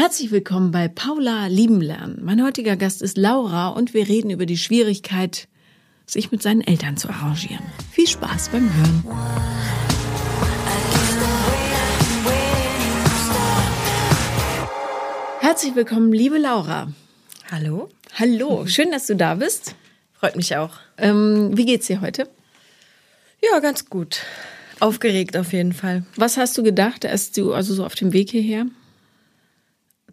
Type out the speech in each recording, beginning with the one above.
Herzlich willkommen bei Paula Lieben lernen. Mein heutiger Gast ist Laura und wir reden über die Schwierigkeit, sich mit seinen Eltern zu arrangieren. Viel Spaß beim Hören. Herzlich willkommen, liebe Laura. Hallo. Hallo, schön, dass du da bist. Freut mich auch. Ähm, wie geht's dir heute? Ja, ganz gut. Aufgeregt auf jeden Fall. Was hast du gedacht, als du also so auf dem Weg hierher?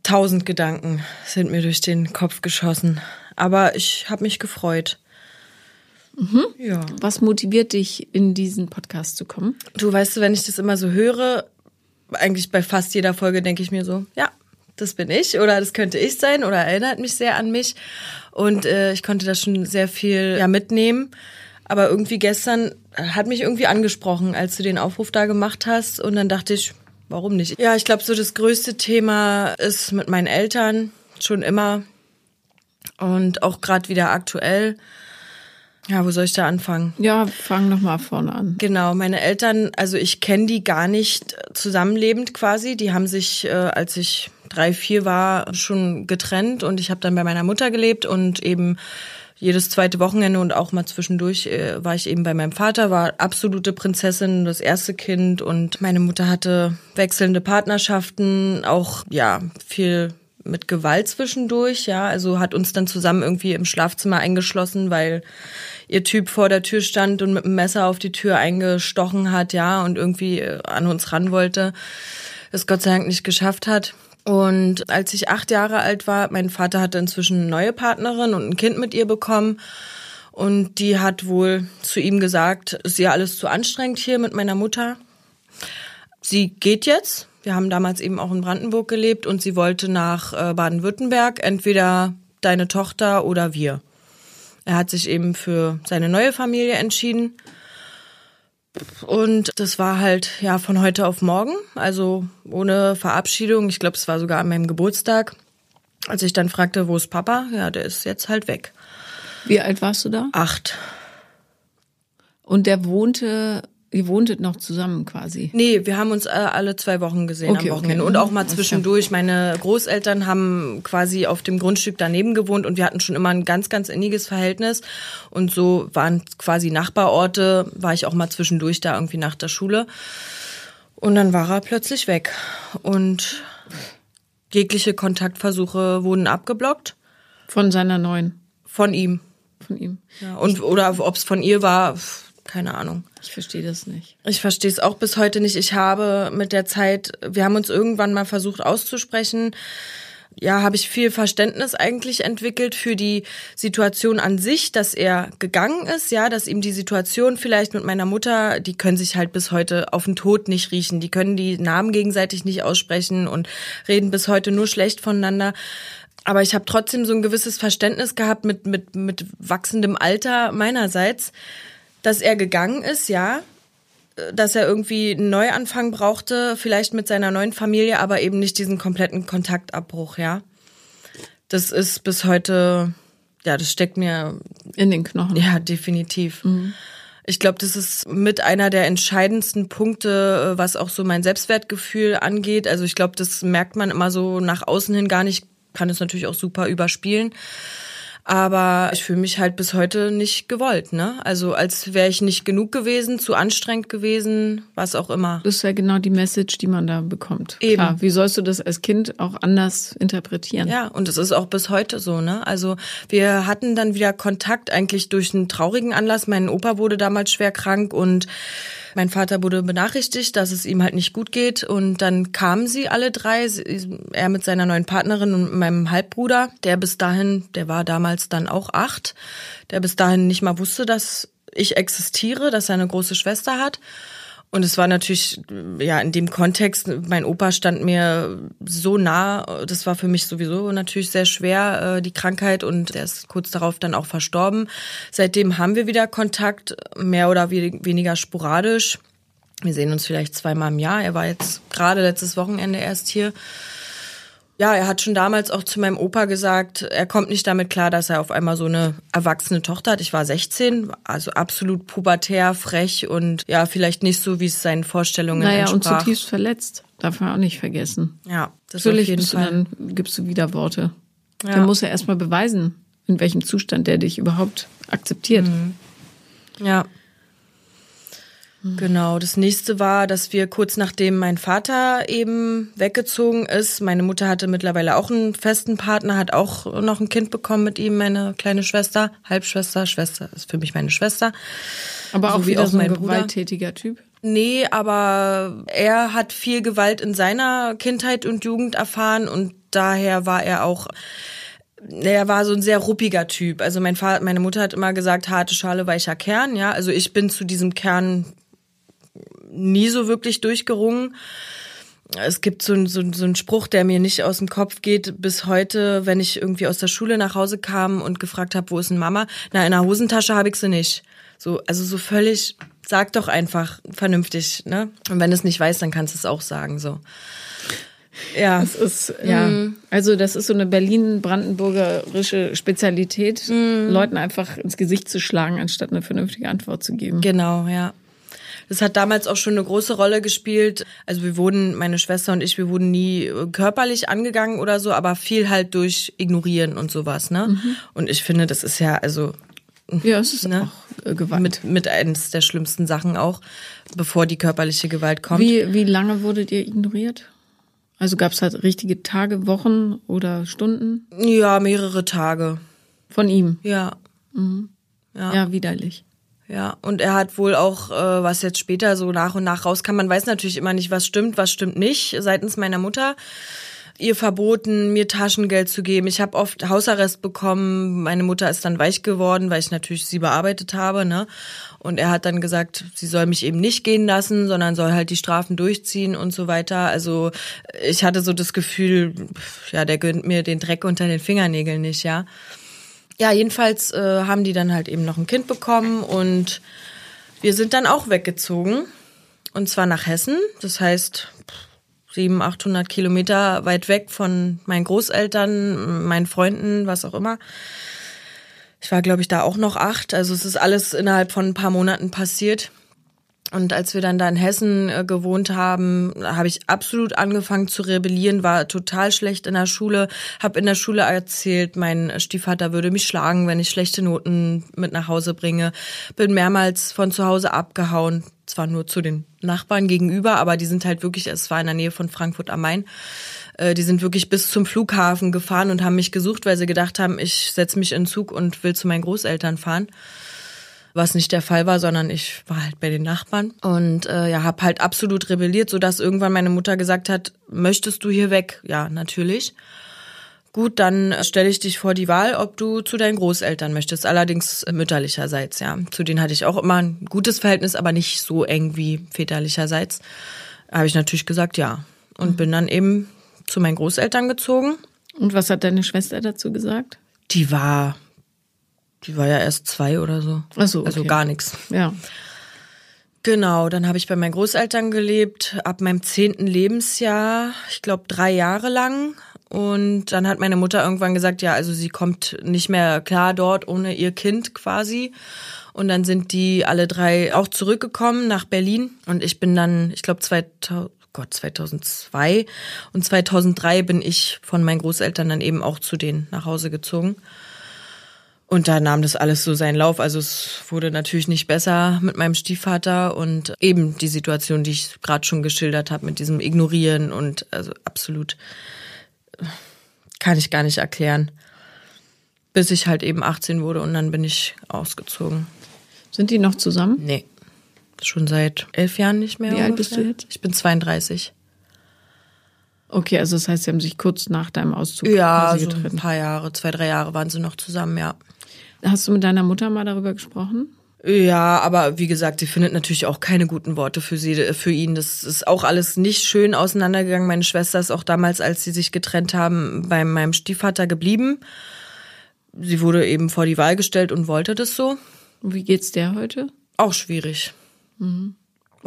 Tausend Gedanken sind mir durch den Kopf geschossen. Aber ich habe mich gefreut. Mhm. Ja. Was motiviert dich, in diesen Podcast zu kommen? Du weißt, wenn ich das immer so höre, eigentlich bei fast jeder Folge denke ich mir so, ja, das bin ich oder das könnte ich sein oder erinnert mich sehr an mich. Und äh, ich konnte da schon sehr viel ja, mitnehmen. Aber irgendwie gestern hat mich irgendwie angesprochen, als du den Aufruf da gemacht hast. Und dann dachte ich, warum nicht? Ja, ich glaube, so das größte Thema ist mit meinen Eltern schon immer und auch gerade wieder aktuell. Ja, wo soll ich da anfangen? Ja, fang noch mal vorne an. Genau, meine Eltern, also ich kenne die gar nicht zusammenlebend quasi. Die haben sich, äh, als ich drei, vier war, schon getrennt und ich habe dann bei meiner Mutter gelebt und eben jedes zweite Wochenende und auch mal zwischendurch äh, war ich eben bei meinem Vater, war absolute Prinzessin, das erste Kind. Und meine Mutter hatte wechselnde Partnerschaften, auch ja viel mit Gewalt zwischendurch, ja, also hat uns dann zusammen irgendwie im Schlafzimmer eingeschlossen, weil ihr Typ vor der Tür stand und mit dem Messer auf die Tür eingestochen hat, ja, und irgendwie äh, an uns ran wollte, es Gott sei Dank nicht geschafft hat. Und als ich acht Jahre alt war, mein Vater hatte inzwischen eine neue Partnerin und ein Kind mit ihr bekommen. Und die hat wohl zu ihm gesagt, es ist ja alles zu anstrengend hier mit meiner Mutter. Sie geht jetzt. Wir haben damals eben auch in Brandenburg gelebt und sie wollte nach äh, Baden-Württemberg, entweder deine Tochter oder wir. Er hat sich eben für seine neue Familie entschieden. Und das war halt ja von heute auf morgen, also ohne Verabschiedung. Ich glaube, es war sogar an meinem Geburtstag. Als ich dann fragte, wo ist Papa? Ja, der ist jetzt halt weg. Wie alt warst du da? Acht. Und der wohnte Ihr wohntet noch zusammen quasi? Nee, wir haben uns äh, alle zwei Wochen gesehen okay, am Wochenende. Okay. Und auch mal zwischendurch. Meine Großeltern haben quasi auf dem Grundstück daneben gewohnt und wir hatten schon immer ein ganz, ganz inniges Verhältnis. Und so waren quasi Nachbarorte, war ich auch mal zwischendurch da irgendwie nach der Schule. Und dann war er plötzlich weg. Und jegliche Kontaktversuche wurden abgeblockt. Von seiner neuen? Von ihm. Von ihm. Ja, und, oder ob es von ihr war, keine Ahnung. Ich verstehe das nicht. Ich verstehe es auch bis heute nicht. Ich habe mit der Zeit, wir haben uns irgendwann mal versucht auszusprechen. Ja, habe ich viel Verständnis eigentlich entwickelt für die Situation an sich, dass er gegangen ist, ja, dass ihm die Situation vielleicht mit meiner Mutter, die können sich halt bis heute auf den Tod nicht riechen, die können die Namen gegenseitig nicht aussprechen und reden bis heute nur schlecht voneinander. Aber ich habe trotzdem so ein gewisses Verständnis gehabt mit, mit, mit wachsendem Alter meinerseits, dass er gegangen ist, ja, dass er irgendwie einen Neuanfang brauchte, vielleicht mit seiner neuen Familie, aber eben nicht diesen kompletten Kontaktabbruch, ja. Das ist bis heute, ja, das steckt mir in den Knochen. Ja, definitiv. Mhm. Ich glaube, das ist mit einer der entscheidendsten Punkte, was auch so mein Selbstwertgefühl angeht. Also ich glaube, das merkt man immer so nach außen hin gar nicht, kann es natürlich auch super überspielen. Aber ich fühle mich halt bis heute nicht gewollt, ne? Also als wäre ich nicht genug gewesen, zu anstrengend gewesen, was auch immer. Das ist ja genau die Message, die man da bekommt. Eben. Klar, wie sollst du das als Kind auch anders interpretieren? Ja, und es ist auch bis heute so, ne? Also wir hatten dann wieder Kontakt eigentlich durch einen traurigen Anlass. Mein Opa wurde damals schwer krank und mein Vater wurde benachrichtigt, dass es ihm halt nicht gut geht und dann kamen sie alle drei, er mit seiner neuen Partnerin und meinem Halbbruder, der bis dahin, der war damals dann auch acht, der bis dahin nicht mal wusste, dass ich existiere, dass er eine große Schwester hat. Und es war natürlich, ja, in dem Kontext, mein Opa stand mir so nah, das war für mich sowieso natürlich sehr schwer, äh, die Krankheit, und er ist kurz darauf dann auch verstorben. Seitdem haben wir wieder Kontakt, mehr oder weniger sporadisch. Wir sehen uns vielleicht zweimal im Jahr. Er war jetzt gerade letztes Wochenende erst hier. Ja, er hat schon damals auch zu meinem Opa gesagt, er kommt nicht damit klar, dass er auf einmal so eine erwachsene Tochter hat. Ich war 16, also absolut pubertär, frech und ja, vielleicht nicht so, wie es seinen Vorstellungen naja, entsprach. Naja, und zutiefst verletzt. Darf man auch nicht vergessen. Ja. Das Natürlich auf jeden bist du Fall. dann gibst du wieder Worte. Ja. Der muss ja erstmal beweisen, in welchem Zustand der dich überhaupt akzeptiert. Mhm. Ja. Genau, das nächste war, dass wir kurz nachdem mein Vater eben weggezogen ist, meine Mutter hatte mittlerweile auch einen festen Partner, hat auch noch ein Kind bekommen mit ihm, meine kleine Schwester, Halbschwester, Schwester ist für mich meine Schwester. Aber auch So wie wieder auch so ein gewalttätiger Typ. Nee, aber er hat viel Gewalt in seiner Kindheit und Jugend erfahren und daher war er auch er war so ein sehr ruppiger Typ. Also mein Vater, meine Mutter hat immer gesagt, harte Schale, weicher Kern, ja. Also ich bin zu diesem Kern nie so wirklich durchgerungen. Es gibt so, so, so einen Spruch, der mir nicht aus dem Kopf geht bis heute, wenn ich irgendwie aus der Schule nach Hause kam und gefragt habe, wo ist denn Mama? Na, in der Hosentasche habe ich sie nicht. So, also so völlig, sag doch einfach vernünftig, ne? Und wenn du es nicht weißt, dann kannst du es auch sagen, so. Ja. Das ist, ja, also das ist so eine Berlin-Brandenburgerische Spezialität, Leuten einfach ins Gesicht zu schlagen, anstatt eine vernünftige Antwort zu geben. Genau, ja. Das hat damals auch schon eine große Rolle gespielt. Also wir wurden, meine Schwester und ich, wir wurden nie äh, körperlich angegangen oder so, aber viel halt durch Ignorieren und sowas, ne? Und ich finde, das ist ja also Ja, es ist Ne? auch äh, Gewalt. mit, mit eines der schlimmsten Sachen auch, bevor die körperliche Gewalt kommt. Wie, wie lange wurdet ihr ignoriert? Also gab es halt richtige Tage, Wochen oder Stunden Ja, mehrere Tage. von ihm? Ja. Ja, Ja. widerlich. Ja, und er hat wohl auch, äh, was jetzt später so nach und nach rauskam, man weiß natürlich immer nicht, was stimmt, was stimmt nicht, seitens meiner Mutter. Ihr verboten, mir Taschengeld zu geben. Ich habe oft Hausarrest bekommen. Meine Mutter ist dann weich geworden, weil ich natürlich sie bearbeitet habe. Ne? Und er hat dann gesagt, sie soll mich eben nicht gehen lassen, sondern soll halt die Strafen durchziehen und so weiter. Also ich hatte so das Gefühl, ja, der gönnt mir den Dreck unter den Fingernägeln nicht, ja. Ja, jedenfalls äh, haben die dann halt eben noch ein Kind bekommen und wir sind dann auch weggezogen. Und zwar nach Hessen. Das heißt, 700, 800 Kilometer weit weg von meinen Großeltern, meinen Freunden, was auch immer. Ich war, glaube ich, da auch noch acht. Also es ist alles innerhalb von ein paar Monaten passiert. Und als wir dann da in Hessen äh, gewohnt haben, habe ich absolut angefangen zu rebellieren, war total schlecht in der Schule, habe in der Schule erzählt, mein Stiefvater würde mich schlagen, wenn ich schlechte Noten mit nach Hause bringe. Bin mehrmals von zu Hause abgehauen, zwar nur zu den Nachbarn gegenüber, aber die sind halt wirklich, es war in der Nähe von Frankfurt am Main. Äh, Die sind wirklich bis zum Flughafen gefahren und haben mich gesucht, weil sie gedacht haben, ich setze mich in Zug und will zu meinen Großeltern fahren was nicht der Fall war, sondern ich war halt bei den Nachbarn und äh, ja, habe halt absolut rebelliert, so dass irgendwann meine Mutter gesagt hat, möchtest du hier weg? Ja, natürlich. Gut, dann stelle ich dich vor die Wahl, ob du zu deinen Großeltern möchtest, allerdings mütterlicherseits, ja. Zu denen hatte ich auch immer ein gutes Verhältnis, aber nicht so eng wie väterlicherseits. Habe ich natürlich gesagt, ja. Und bin dann eben zu meinen Großeltern gezogen. Und was hat deine Schwester dazu gesagt? Die war, die war ja erst zwei oder so. Ach so, Also okay. gar nichts. Ja. Genau, dann habe ich bei meinen Großeltern gelebt, ab meinem zehnten Lebensjahr, ich glaube drei Jahre lang. Und dann hat meine Mutter irgendwann gesagt, ja, also sie kommt nicht mehr klar dort ohne ihr Kind quasi. Und dann sind die alle drei auch zurückgekommen nach Berlin. Und ich bin dann, ich glaube, 2000, Gott, 2002 und 2003 bin ich von meinen Großeltern dann eben auch zu denen nach Hause gezogen. Und da nahm das alles so seinen Lauf. Also es wurde natürlich nicht besser mit meinem Stiefvater und eben die Situation, die ich gerade schon geschildert habe, mit diesem Ignorieren und also absolut äh, kann ich gar nicht erklären. Bis ich halt eben 18 wurde und dann bin ich ausgezogen. Sind die noch zusammen? Nee. Schon seit elf Jahren nicht mehr. Wie alt bist du ungefähr. jetzt? Ich bin 32. Okay, also das heißt, sie haben sich kurz nach deinem Auszug Ja, so ein getrennt. paar Jahre, zwei, drei Jahre waren sie noch zusammen, ja. Hast du mit deiner Mutter mal darüber gesprochen? Ja, aber wie gesagt, sie findet natürlich auch keine guten Worte für sie, für ihn. Das ist auch alles nicht schön auseinandergegangen. Meine Schwester ist auch damals, als sie sich getrennt haben, bei meinem Stiefvater geblieben. Sie wurde eben vor die Wahl gestellt und wollte das so. Wie geht's der heute? Auch schwierig.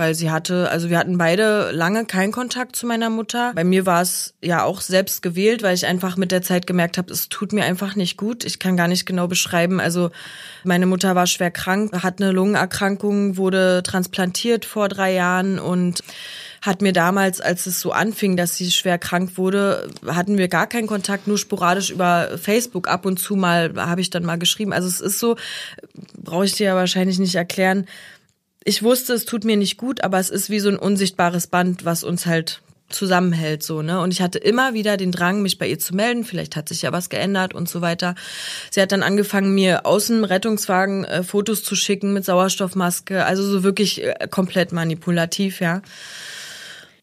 Weil sie hatte, also wir hatten beide lange keinen Kontakt zu meiner Mutter. Bei mir war es ja auch selbst gewählt, weil ich einfach mit der Zeit gemerkt habe, es tut mir einfach nicht gut. Ich kann gar nicht genau beschreiben. Also meine Mutter war schwer krank, hat eine Lungenerkrankung, wurde transplantiert vor drei Jahren und hat mir damals, als es so anfing, dass sie schwer krank wurde, hatten wir gar keinen Kontakt, nur sporadisch über Facebook. Ab und zu mal habe ich dann mal geschrieben. Also es ist so, brauche ich dir ja wahrscheinlich nicht erklären. Ich wusste, es tut mir nicht gut, aber es ist wie so ein unsichtbares Band, was uns halt zusammenhält so ne? Und ich hatte immer wieder den Drang mich bei ihr zu melden. Vielleicht hat sich ja was geändert und so weiter. Sie hat dann angefangen mir aus dem Rettungswagen äh, Fotos zu schicken mit Sauerstoffmaske. Also so wirklich äh, komplett manipulativ ja.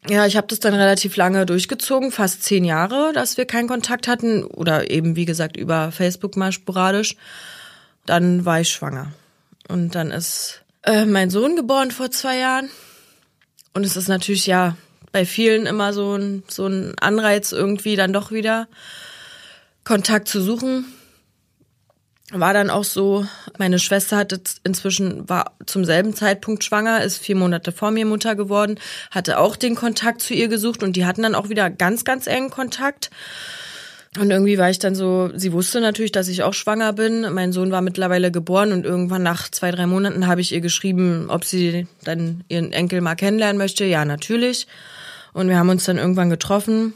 Ja ich habe das dann relativ lange durchgezogen fast zehn Jahre dass wir keinen Kontakt hatten oder eben wie gesagt über Facebook mal sporadisch. Dann war ich schwanger. Und dann ist äh, mein Sohn geboren vor zwei Jahren und es ist natürlich ja bei vielen immer so ein, so ein Anreiz, irgendwie dann doch wieder Kontakt zu suchen. War dann auch so, meine Schwester hatte inzwischen, war zum selben Zeitpunkt schwanger, ist vier Monate vor mir Mutter geworden, hatte auch den Kontakt zu ihr gesucht und die hatten dann auch wieder ganz, ganz engen Kontakt. Und irgendwie war ich dann so, sie wusste natürlich, dass ich auch schwanger bin. Mein Sohn war mittlerweile geboren und irgendwann nach zwei, drei Monaten habe ich ihr geschrieben, ob sie dann ihren Enkel mal kennenlernen möchte. Ja, natürlich. Und wir haben uns dann irgendwann getroffen.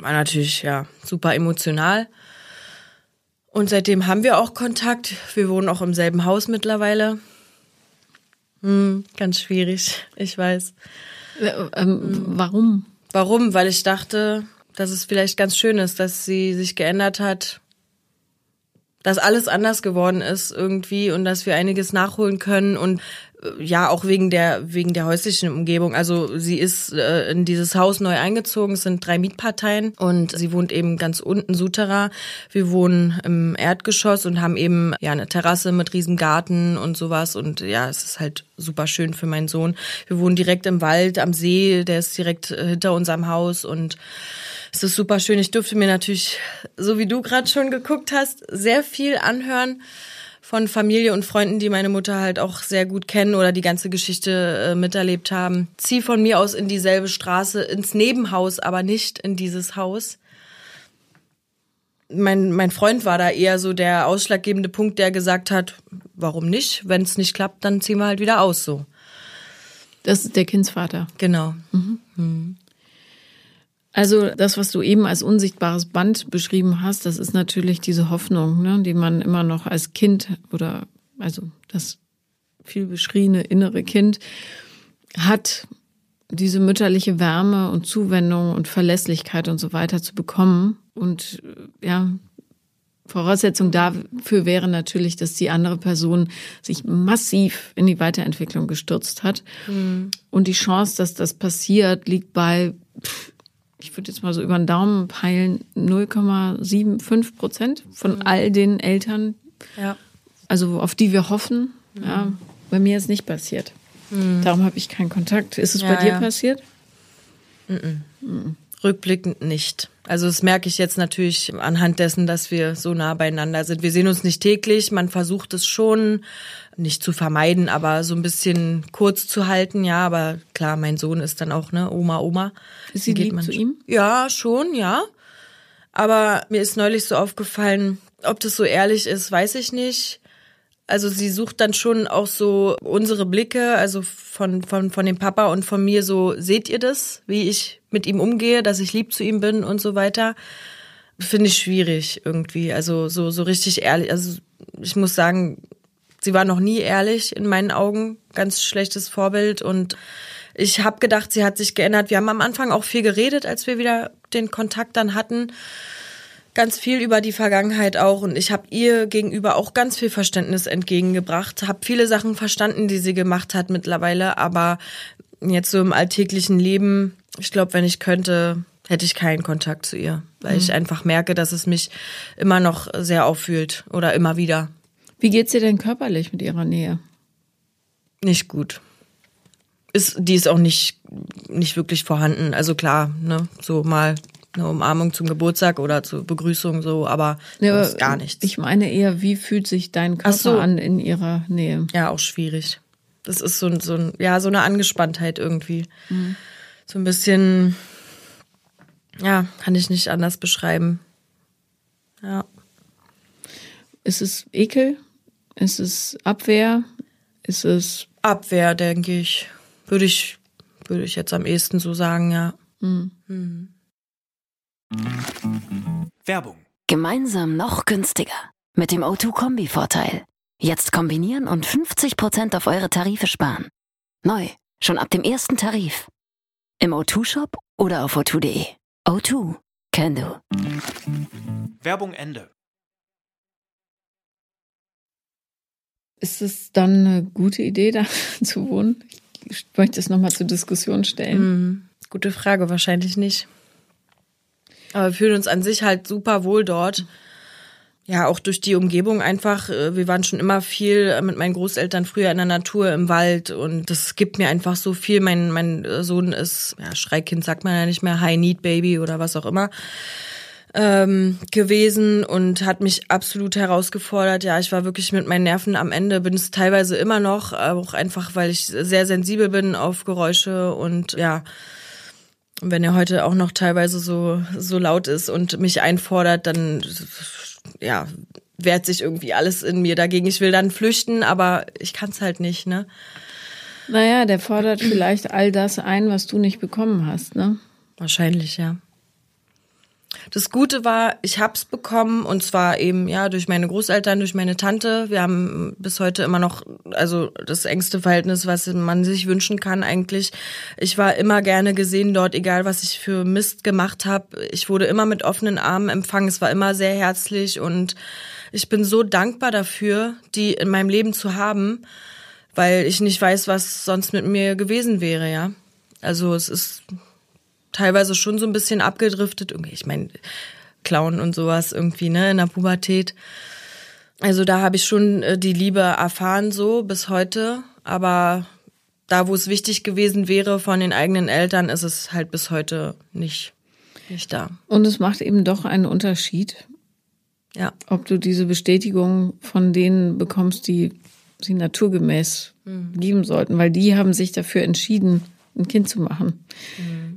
War natürlich, ja, super emotional. Und seitdem haben wir auch Kontakt. Wir wohnen auch im selben Haus mittlerweile. Hm, ganz schwierig, ich weiß. Äh, ähm, warum? Warum? Weil ich dachte, dass es vielleicht ganz schön ist, dass sie sich geändert hat, dass alles anders geworden ist irgendwie und dass wir einiges nachholen können und ja auch wegen der wegen der häuslichen Umgebung. Also sie ist äh, in dieses Haus neu eingezogen. Es sind drei Mietparteien und sie wohnt eben ganz unten Sutera. Wir wohnen im Erdgeschoss und haben eben ja eine Terrasse mit riesen Garten und sowas und ja, es ist halt super schön für meinen Sohn. Wir wohnen direkt im Wald am See, der ist direkt äh, hinter unserem Haus und es ist super schön. Ich durfte mir natürlich, so wie du gerade schon geguckt hast, sehr viel anhören von Familie und Freunden, die meine Mutter halt auch sehr gut kennen oder die ganze Geschichte äh, miterlebt haben. Zieh von mir aus in dieselbe Straße, ins Nebenhaus, aber nicht in dieses Haus. Mein, mein Freund war da eher so der ausschlaggebende Punkt, der gesagt hat, warum nicht? Wenn es nicht klappt, dann ziehen wir halt wieder aus so. Das ist der Kindsvater. Genau. Mhm. Mhm. Also das, was du eben als unsichtbares Band beschrieben hast, das ist natürlich diese Hoffnung, ne, die man immer noch als Kind oder also das viel beschriebene innere Kind hat, diese mütterliche Wärme und Zuwendung und Verlässlichkeit und so weiter zu bekommen. Und ja, Voraussetzung dafür wäre natürlich, dass die andere Person sich massiv in die Weiterentwicklung gestürzt hat. Mhm. Und die Chance, dass das passiert, liegt bei ich würde jetzt mal so über den Daumen peilen, 0,75 Prozent von mhm. all den Eltern, ja. also auf die wir hoffen. Mhm. Ja, bei mir ist nicht passiert. Mhm. Darum habe ich keinen Kontakt. Ist es ja, bei dir passiert? Mhm. mhm. Rückblickend nicht. Also das merke ich jetzt natürlich anhand dessen, dass wir so nah beieinander sind. Wir sehen uns nicht täglich. Man versucht es schon nicht zu vermeiden, aber so ein bisschen kurz zu halten. Ja, aber klar, mein Sohn ist dann auch ne Oma, Oma. Ist sie lieb zu ihm? Ja, schon, ja. Aber mir ist neulich so aufgefallen, ob das so ehrlich ist, weiß ich nicht. Also sie sucht dann schon auch so unsere Blicke, also von, von, von dem Papa und von mir so, seht ihr das, wie ich mit ihm umgehe, dass ich lieb zu ihm bin und so weiter. Finde ich schwierig irgendwie. Also so, so richtig ehrlich. Also ich muss sagen, sie war noch nie ehrlich in meinen Augen. Ganz schlechtes Vorbild. Und ich habe gedacht, sie hat sich geändert. Wir haben am Anfang auch viel geredet, als wir wieder den Kontakt dann hatten ganz viel über die Vergangenheit auch und ich habe ihr gegenüber auch ganz viel Verständnis entgegengebracht, habe viele Sachen verstanden, die sie gemacht hat mittlerweile, aber jetzt so im alltäglichen Leben, ich glaube, wenn ich könnte, hätte ich keinen Kontakt zu ihr, weil mhm. ich einfach merke, dass es mich immer noch sehr auffühlt oder immer wieder. Wie geht's dir denn körperlich mit ihrer Nähe? Nicht gut. Ist, die ist auch nicht, nicht wirklich vorhanden. Also klar, ne, so mal eine Umarmung zum Geburtstag oder zur Begrüßung so, aber ja, ist gar nichts. Ich meine eher, wie fühlt sich dein Körper so. an in ihrer Nähe? Ja, auch schwierig. Das ist so, so ein, ja, so eine Angespanntheit irgendwie. Mhm. So ein bisschen, ja, kann ich nicht anders beschreiben. Ja. Ist es Ekel? Ist es Abwehr? Ist es Abwehr, denke ich. Würde ich würde ich jetzt am ehesten so sagen, ja. Mhm. Werbung. Gemeinsam noch günstiger. Mit dem O2-Kombi-Vorteil. Jetzt kombinieren und 50% auf eure Tarife sparen. Neu, schon ab dem ersten Tarif. Im O2-Shop oder auf o2.de. O2, can do. Werbung Ende. Ist es dann eine gute Idee, da zu wohnen? Ich möchte es nochmal zur Diskussion stellen. Mhm. Gute Frage, wahrscheinlich nicht. Aber wir fühlen uns an sich halt super wohl dort. Ja, auch durch die Umgebung einfach. äh, Wir waren schon immer viel äh, mit meinen Großeltern früher in der Natur, im Wald und das gibt mir einfach so viel. Mein, mein Sohn ist, ja, Schreikind sagt man ja nicht mehr, High Need Baby oder was auch immer ähm, gewesen und hat mich absolut herausgefordert. Ja, ich war wirklich mit meinen Nerven am Ende, bin es teilweise immer noch, auch einfach, weil ich sehr sensibel bin auf Geräusche und ja, wenn er heute auch noch teilweise so, so laut ist und mich einfordert, dann, ja, wehrt sich irgendwie alles in mir dagegen. Ich will dann flüchten, aber ich kann es halt nicht, ne? Naja, der fordert vielleicht all das ein, was du nicht bekommen hast, ne? Wahrscheinlich, ja. Das Gute war, ich hab's bekommen und zwar eben ja durch meine Großeltern, durch meine Tante. Wir haben bis heute immer noch also das engste Verhältnis, was man sich wünschen kann eigentlich. Ich war immer gerne gesehen dort, egal was ich für Mist gemacht habe. Ich wurde immer mit offenen Armen empfangen. Es war immer sehr herzlich und ich bin so dankbar dafür, die in meinem Leben zu haben, weil ich nicht weiß, was sonst mit mir gewesen wäre, ja. Also es ist teilweise schon so ein bisschen abgedriftet. Irgendwie, ich meine, Clown und sowas irgendwie, ne, in der Pubertät. Also da habe ich schon äh, die Liebe erfahren, so bis heute. Aber da, wo es wichtig gewesen wäre von den eigenen Eltern, ist es halt bis heute nicht, nicht da. Und es macht eben doch einen Unterschied, Ja. ob du diese Bestätigung von denen bekommst, die sie naturgemäß lieben sollten, weil die haben sich dafür entschieden, ein Kind zu machen.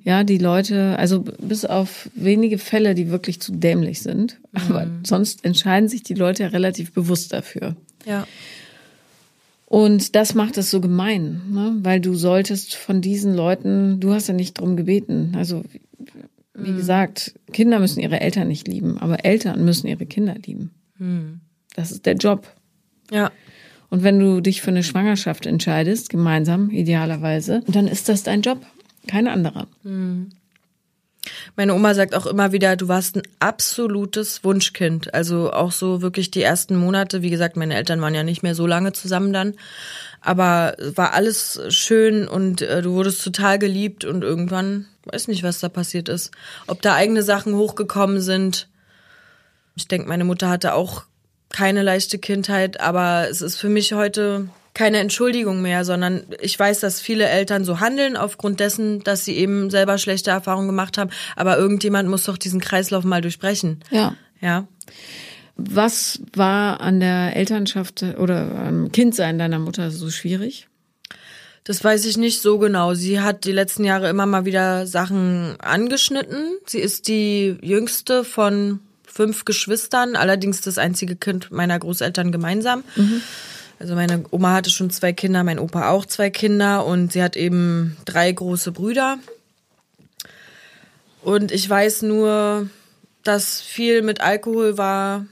Ja, die Leute, also bis auf wenige Fälle, die wirklich zu dämlich sind, aber sonst entscheiden sich die Leute ja relativ bewusst dafür. Ja. Und das macht es so gemein, ne? weil du solltest von diesen Leuten, du hast ja nicht drum gebeten. Also wie gesagt, Kinder müssen ihre Eltern nicht lieben, aber Eltern müssen ihre Kinder lieben. Das ist der Job. Ja. Und wenn du dich für eine Schwangerschaft entscheidest, gemeinsam, idealerweise, dann ist das dein Job, kein anderer. Meine Oma sagt auch immer wieder, du warst ein absolutes Wunschkind. Also auch so wirklich die ersten Monate. Wie gesagt, meine Eltern waren ja nicht mehr so lange zusammen dann. Aber war alles schön und äh, du wurdest total geliebt und irgendwann, weiß nicht, was da passiert ist. Ob da eigene Sachen hochgekommen sind. Ich denke, meine Mutter hatte auch keine leichte Kindheit, aber es ist für mich heute keine Entschuldigung mehr, sondern ich weiß, dass viele Eltern so handeln aufgrund dessen, dass sie eben selber schlechte Erfahrungen gemacht haben. Aber irgendjemand muss doch diesen Kreislauf mal durchbrechen. Ja. Ja. Was war an der Elternschaft oder am Kindsein deiner Mutter so schwierig? Das weiß ich nicht so genau. Sie hat die letzten Jahre immer mal wieder Sachen angeschnitten. Sie ist die jüngste von fünf Geschwistern, allerdings das einzige Kind meiner Großeltern gemeinsam. Also meine Oma hatte schon zwei Kinder, mein Opa auch zwei Kinder und sie hat eben drei große Brüder. Und ich weiß nur, dass viel mit Alkohol war.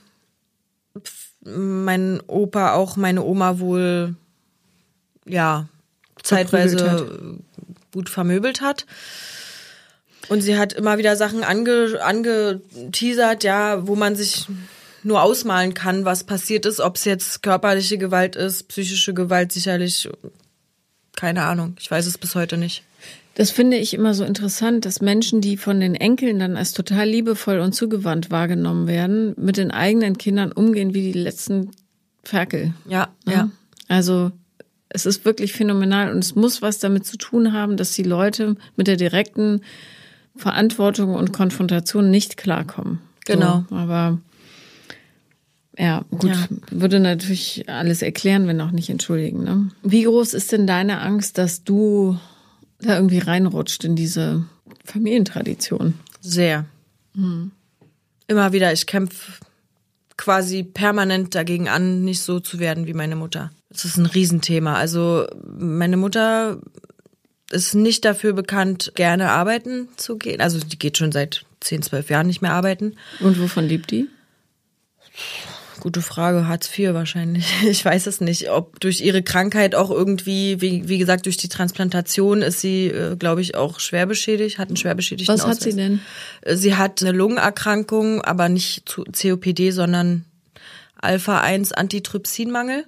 Mein Opa auch meine Oma wohl, ja, zeitweise gut vermöbelt hat. Und sie hat immer wieder Sachen ange, angeteasert, ja, wo man sich nur ausmalen kann, was passiert ist, ob es jetzt körperliche Gewalt ist, psychische Gewalt sicherlich, keine Ahnung. Ich weiß es bis heute nicht. Das finde ich immer so interessant, dass Menschen, die von den Enkeln dann als total liebevoll und zugewandt wahrgenommen werden, mit den eigenen Kindern umgehen wie die letzten Ferkel. Ja, ne? ja. Also es ist wirklich phänomenal und es muss was damit zu tun haben, dass die Leute mit der direkten Verantwortung und Konfrontation nicht klarkommen. Genau. So, aber ja, gut, Ja. würde natürlich alles erklären, wenn auch nicht entschuldigen. Ne? Wie groß ist denn deine Angst, dass du da irgendwie reinrutscht in diese Familientradition? Sehr. Immer wieder, ich kämpfe quasi permanent dagegen an, nicht so zu werden wie meine Mutter. Das ist ein Riesenthema. Also meine Mutter ist nicht dafür bekannt, gerne arbeiten zu gehen. Also die geht schon seit 10, 12 Jahren nicht mehr arbeiten. Und wovon lebt die? Gute Frage, Hartz IV wahrscheinlich. Ich weiß es nicht, ob durch ihre Krankheit auch irgendwie, wie, wie gesagt, durch die Transplantation ist sie, äh, glaube ich, auch schwer beschädigt, hat einen schwer beschädigten Was hat sie Ausweis. denn? Äh, Sie hat eine Lungenerkrankung, aber nicht zu COPD, sondern Alpha-1-Antitrypsinmangel.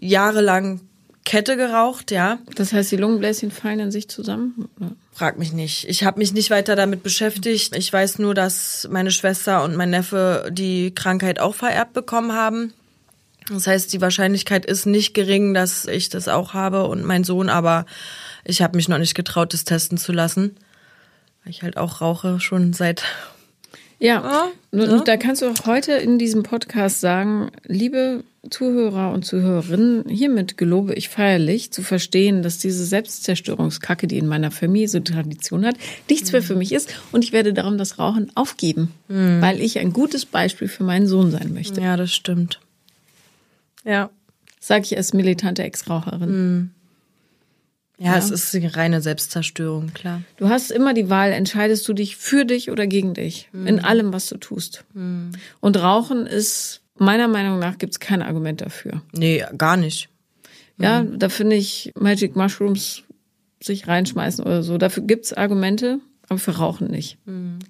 Jahrelang Kette geraucht, ja. Das heißt, die Lungenbläschen fallen in sich zusammen? Oder? Frag mich nicht. Ich habe mich nicht weiter damit beschäftigt. Ich weiß nur, dass meine Schwester und mein Neffe die Krankheit auch vererbt bekommen haben. Das heißt, die Wahrscheinlichkeit ist nicht gering, dass ich das auch habe und mein Sohn, aber ich habe mich noch nicht getraut, das testen zu lassen. Weil ich halt auch rauche schon seit Ja, Ja, und ja. da kannst du auch heute in diesem Podcast sagen, liebe Zuhörer und Zuhörerinnen, hiermit gelobe ich feierlich zu verstehen, dass diese Selbstzerstörungskacke, die in meiner Familie so Tradition hat, nichts mehr für mich ist und ich werde darum das Rauchen aufgeben, weil ich ein gutes Beispiel für meinen Sohn sein möchte. Ja, das stimmt. Ja. Sag ich als militante Ex-Raucherin. Ja, es ist eine reine Selbstzerstörung, klar. Du hast immer die Wahl, entscheidest du dich für dich oder gegen dich in allem, was du tust. Und Rauchen ist, meiner Meinung nach, gibt es kein Argument dafür. Nee, gar nicht. Ja, da finde ich Magic Mushrooms sich reinschmeißen oder so. Dafür gibt's Argumente, aber für Rauchen nicht.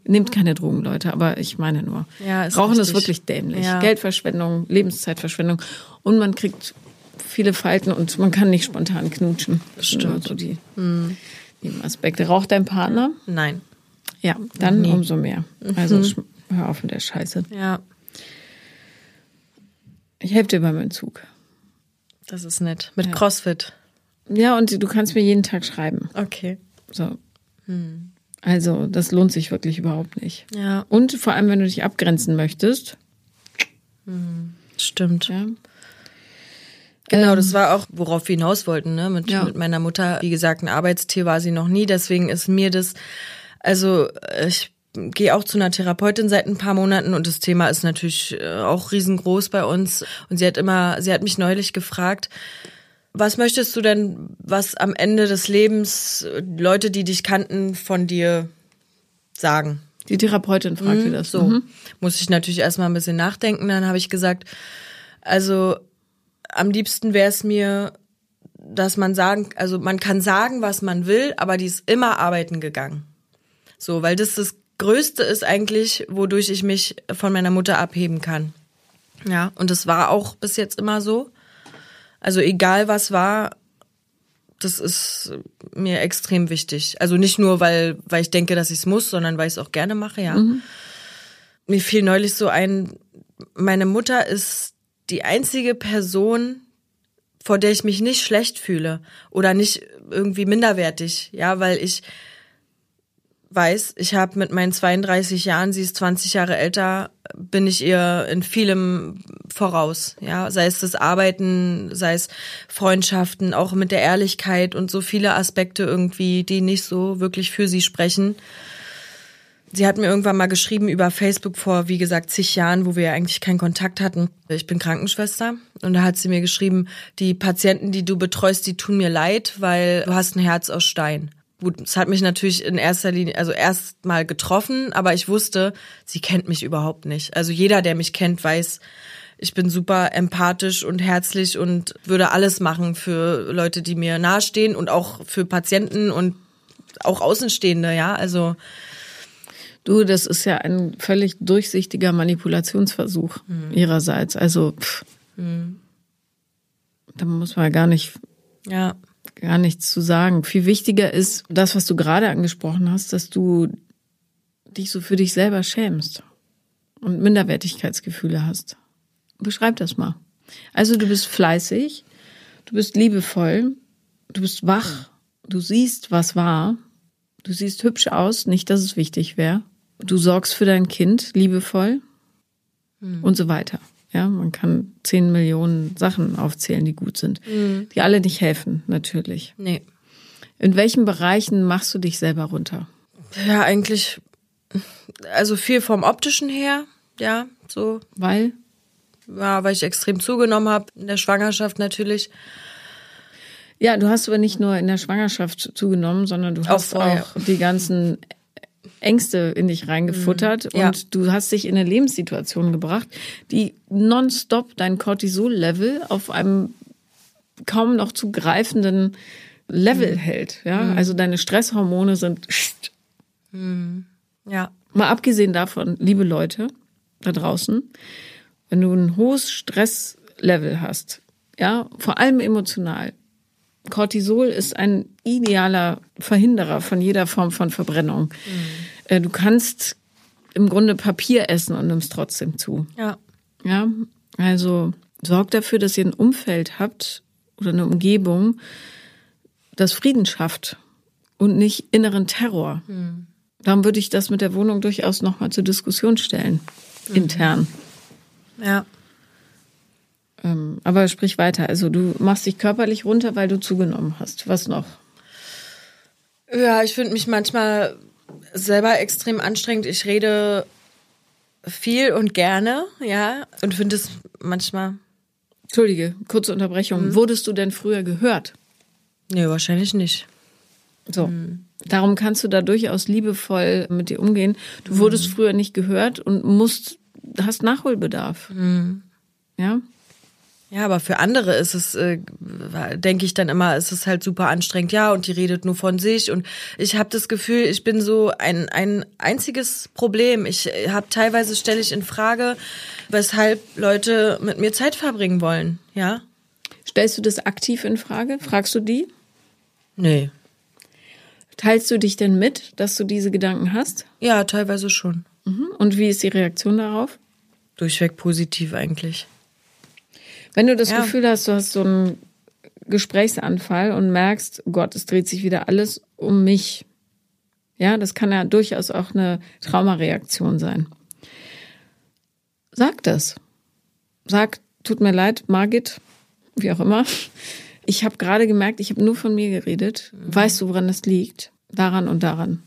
Nehmt keine Drogen, Leute, aber ich meine nur. Ja, ist Rauchen ist richtig. wirklich dämlich. Ja. Geldverschwendung, Lebenszeitverschwendung. Und man kriegt viele Falten und man kann nicht spontan knutschen. Das sind immer so die Nebenaspekte. Raucht dein Partner? Nein. Ja, dann umso mehr. Also sch- hör auf mit der Scheiße. Ja, Ich helfe dir beim Entzug. das ist nett. Mit CrossFit. Ja, und du kannst mir jeden Tag schreiben. Okay. So. Also, das lohnt sich wirklich überhaupt nicht. Ja, Und vor allem, wenn du dich abgrenzen möchtest. stimmt. Ja. Genau, das war auch, worauf wir hinaus wollten, ne? Mit, Ja. mit meiner Mutter. Wie gesagt, ein Arbeitstier war sie noch nie, deswegen ist mir das, also ich gehe auch zu einer Therapeutin seit ein paar Monaten und das Thema ist natürlich äh, auch riesengroß bei uns. Und sie hat immer, sie hat mich neulich gefragt, was möchtest du denn, was am Ende des Lebens äh, Leute, die dich kannten, von dir sagen? Die Therapeutin fragt dir das So Mhm. muss ich natürlich erstmal ein bisschen nachdenken. Dann habe ich gesagt, also am liebsten wäre es mir, dass man sagen, also man kann sagen, was man will, aber die ist immer arbeiten gegangen. So, weil das das Größte ist eigentlich, wodurch ich mich von meiner Mutter abheben kann. Ja, und das war auch bis jetzt immer so. Also egal was war, das ist mir extrem wichtig. Also nicht nur, weil, weil ich denke, dass ich es muss, sondern weil ich es auch gerne mache, ja. Mir fiel neulich so ein, meine Mutter ist die einzige Person, vor der ich mich nicht schlecht fühle oder nicht irgendwie minderwertig, ja, weil ich weiß, ich habe mit meinen 32 Jahren, sie ist 20 Jahre älter, bin ich ihr in vielem voraus, ja, sei es das Arbeiten, sei es Freundschaften, auch mit der Ehrlichkeit und so viele Aspekte irgendwie, die nicht so wirklich für sie sprechen. Sie hat mir irgendwann mal geschrieben über Facebook vor, wie gesagt, zig Jahren, wo wir ja eigentlich keinen Kontakt hatten. Ich bin Krankenschwester und da hat sie mir geschrieben, die Patienten, die du betreust, die tun mir leid, weil du hast ein Herz aus Stein. Gut, es hat mich natürlich in erster Linie, also erst mal getroffen, aber ich wusste, sie kennt mich überhaupt nicht. Also jeder, der mich kennt, weiß, ich bin super empathisch und herzlich und würde alles machen für Leute, die mir nahestehen und auch für Patienten und auch Außenstehende, ja. Also Du, das ist ja ein völlig durchsichtiger Manipulationsversuch ihrerseits. Also, pff, da muss man gar nicht, ja, gar nichts zu sagen. Viel wichtiger ist das, was du gerade angesprochen hast, dass du dich so für dich selber schämst und Minderwertigkeitsgefühle hast. Beschreib das mal. Also du bist fleißig, du bist liebevoll, du bist wach, du siehst, was war, du siehst hübsch aus, nicht, dass es wichtig wäre. Du sorgst für dein Kind liebevoll und so weiter. Ja, man kann zehn Millionen Sachen aufzählen, die gut sind, die alle nicht helfen, natürlich. nee. In welchen Bereichen machst du dich selber runter? Ja, eigentlich, also viel vom optischen her, ja, so, Weil, ja, weil ich extrem zugenommen habe in der Schwangerschaft natürlich. Ja, du hast aber nicht nur in der Schwangerschaft zugenommen, sondern du hast vorher. auch die ganzen Ängste in dich reingefuttert Mhm. Ja. und du hast dich in eine Lebenssituation gebracht, die nonstop dein Cortisol-Level auf einem kaum noch zu greifenden Mhm. Level hält. Ja, also deine Stresshormone sind Ja. Mal abgesehen davon, liebe Leute da draußen, wenn du ein hohes Stresslevel hast, ja, vor allem emotional, Cortisol ist ein idealer Verhinderer von jeder Form von Verbrennung. Äh, Du kannst im Grunde Papier essen und nimmst trotzdem zu. Ja. Ja, also sorgt dafür, dass ihr ein Umfeld habt oder eine Umgebung, das Frieden schafft und nicht inneren Terror. Darum würde ich das mit der Wohnung durchaus nochmal zur Diskussion stellen, intern. Ja. Ähm, aber sprich weiter. Also du machst dich körperlich runter, weil du zugenommen hast. Was noch? Ja, ich finde mich manchmal selber extrem anstrengend. Ich rede viel und gerne, ja, und finde es manchmal, Entschuldige, kurze Unterbrechung. Wurdest du denn früher gehört? nee, wahrscheinlich nicht. So. Darum kannst du da durchaus liebevoll mit dir umgehen. Du wurdest früher nicht gehört und musst, hast Nachholbedarf. Ja? Ja, aber für andere ist es, äh, denke ich dann immer, ist es halt super anstrengend. Ja, und die redet nur von sich. Und ich habe das Gefühl, ich bin so ein, ein einziges Problem. Ich habe teilweise stelle ich in Frage, weshalb Leute mit mir Zeit verbringen wollen. Ja? Stellst du das aktiv in Frage? Fragst du die? Nee. Teilst du dich denn mit, dass du diese Gedanken hast? Ja, teilweise schon. Mhm. Und wie ist die Reaktion darauf? Durchweg positiv eigentlich. Wenn du das Ja. Gefühl hast, du hast so einen Gesprächsanfall und merkst, Gott, es dreht sich wieder alles um mich. Ja, das kann ja durchaus auch eine Traumareaktion sein. Sag das. Sag, tut mir leid, Margit, wie auch immer. Ich habe gerade gemerkt, ich habe nur von mir geredet. Weißt du, woran das liegt? Daran und daran.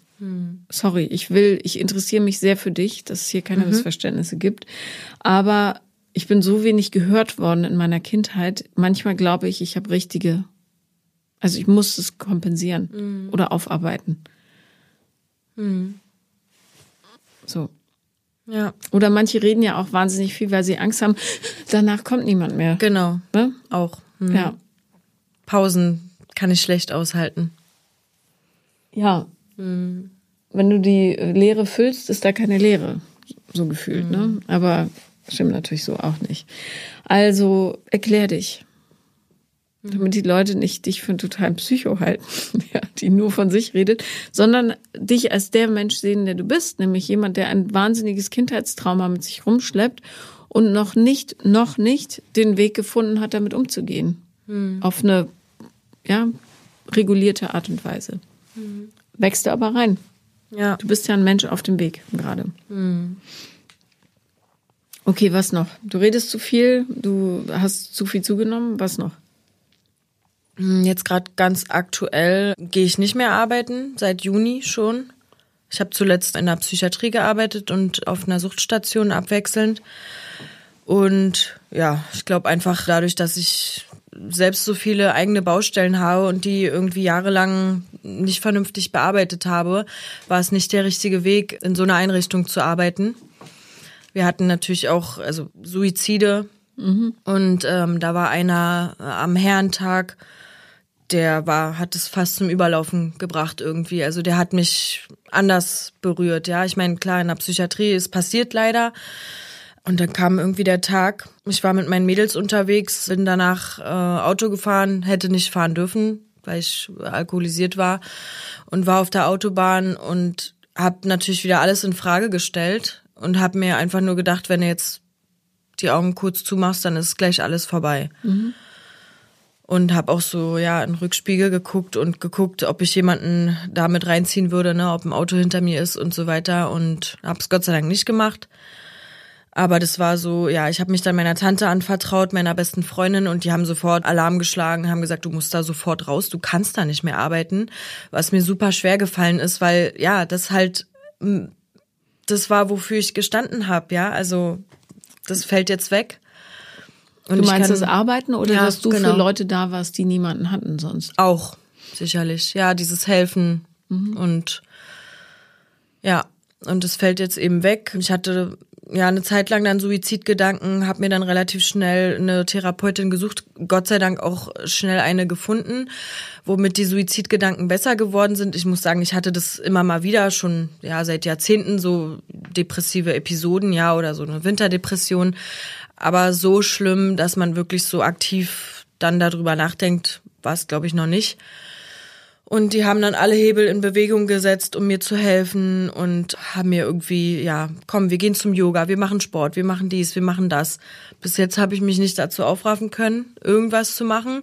Sorry, ich will, ich interessiere mich sehr für dich, dass es hier keine Missverständnisse gibt. Aber ich bin so wenig gehört worden in meiner Kindheit. Manchmal glaube ich, ich habe richtige, also ich muss es kompensieren oder aufarbeiten. So. Ja, Oder manche reden ja auch wahnsinnig viel, weil sie Angst haben, danach kommt niemand mehr. genau. Ne? Auch. Hm. Ja. Pausen kann ich schlecht aushalten. Ja. Wenn du die Leere füllst, ist da keine Leere, so gefühlt, ne? Aber stimmt natürlich so auch nicht. Also erklär dich. Damit die Leute nicht dich für einen totalen Psycho halten, ja, die nur von sich redet, sondern dich als der Mensch sehen, der du bist, nämlich jemand, der ein wahnsinniges Kindheitstrauma mit sich rumschleppt und noch nicht, noch nicht den Weg gefunden hat, damit umzugehen. Auf eine, ja, regulierte Art und Weise. Wächst du aber rein. Ja. Du bist ja ein Mensch auf dem Weg gerade. Okay, was noch? Du redest zu viel, du hast zu viel zugenommen, was noch? Hm, Jetzt gerade ganz aktuell gehe ich nicht mehr arbeiten, seit Juni schon. Ich habe zuletzt in der Psychiatrie gearbeitet und auf einer Suchtstation abwechselnd. Und ja, ich glaube einfach dadurch, dass ich selbst so viele eigene Baustellen habe und die irgendwie jahrelang nicht vernünftig bearbeitet habe, war es nicht der richtige Weg, in so einer Einrichtung zu arbeiten. Wir hatten natürlich auch also Suizide und ähm, da war einer äh, am Herrentag, der war, hat es fast zum Überlaufen gebracht irgendwie. Also der hat mich anders berührt. Ja, ich meine, klar, in der Psychiatrie ist passiert leider. Und dann kam irgendwie der Tag. Ich war mit meinen Mädels unterwegs, bin danach äh, Auto gefahren, hätte nicht fahren dürfen, weil ich alkoholisiert war und war auf der Autobahn und habe natürlich wieder alles in Frage gestellt und habe mir einfach nur gedacht, wenn du jetzt die Augen kurz zumachst, dann ist gleich alles vorbei. Und habe auch so ja in den Rückspiegel geguckt und geguckt, ob ich jemanden da mit reinziehen würde, ne, ob ein Auto hinter mir ist und so weiter. Und habe es Gott sei Dank nicht gemacht. Aber das war so, ja, ich habe mich dann meiner Tante anvertraut, meiner besten Freundin. Und die haben sofort Alarm geschlagen, haben gesagt, du musst da sofort raus, du kannst da nicht mehr arbeiten, was mir super schwer gefallen ist, weil ja, das halt das war wofür ich gestanden habe, ja, also das fällt jetzt weg. Und du meinst kann- das Arbeiten oder Ja, dass du genau. für Leute da warst, die niemanden hatten sonst? Auch, sicherlich. Ja, dieses Helfen und ja, und es fällt jetzt eben weg. Ich hatte ja eine Zeit lang dann Suizidgedanken, habe mir dann relativ schnell eine Therapeutin gesucht, Gott sei Dank auch schnell eine gefunden, womit die Suizidgedanken besser geworden sind. Ich muss sagen, ich hatte das immer mal wieder schon ja seit Jahrzehnten so depressive Episoden, ja, oder so eine Winterdepression, aber so schlimm, dass man wirklich so aktiv dann darüber nachdenkt, war es glaube ich noch nicht. Und die haben dann alle Hebel in Bewegung gesetzt, um mir zu helfen und haben mir irgendwie, ja, komm, wir gehen zum Yoga, wir machen Sport, wir machen dies, wir machen das. Bis jetzt habe ich mich nicht dazu aufraffen können, irgendwas zu machen.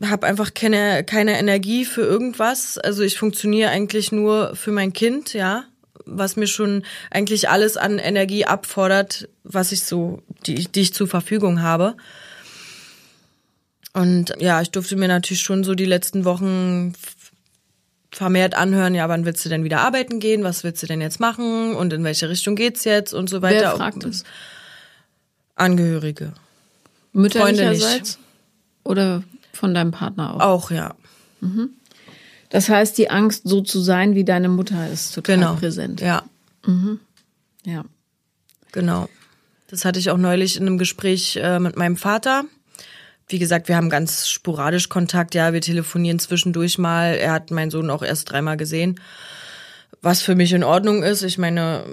Habe einfach keine, keine Energie für irgendwas. Also ich funktioniere eigentlich nur für mein Kind, ja, was mir schon eigentlich alles an Energie abfordert, was ich so, die, die ich zur Verfügung habe. Und ja, ich durfte mir natürlich schon so die letzten Wochen vermehrt anhören, ja, wann willst du denn wieder arbeiten gehen? Was willst du denn jetzt machen? Und in welche Richtung geht's jetzt? Und so weiter. Wer fragt es? Angehörige. Mütterlicherseits? Oder von deinem Partner auch? Auch, ja. Das heißt, die Angst, so zu sein, wie deine Mutter ist, total Genau. präsent. Ja, ja. genau. Das hatte ich auch neulich in einem Gespräch äh, mit meinem Vater. Wie gesagt, wir haben ganz sporadisch Kontakt, ja, wir telefonieren zwischendurch mal. Er hat meinen Sohn auch erst dreimal gesehen. Was für mich in Ordnung ist. Ich meine,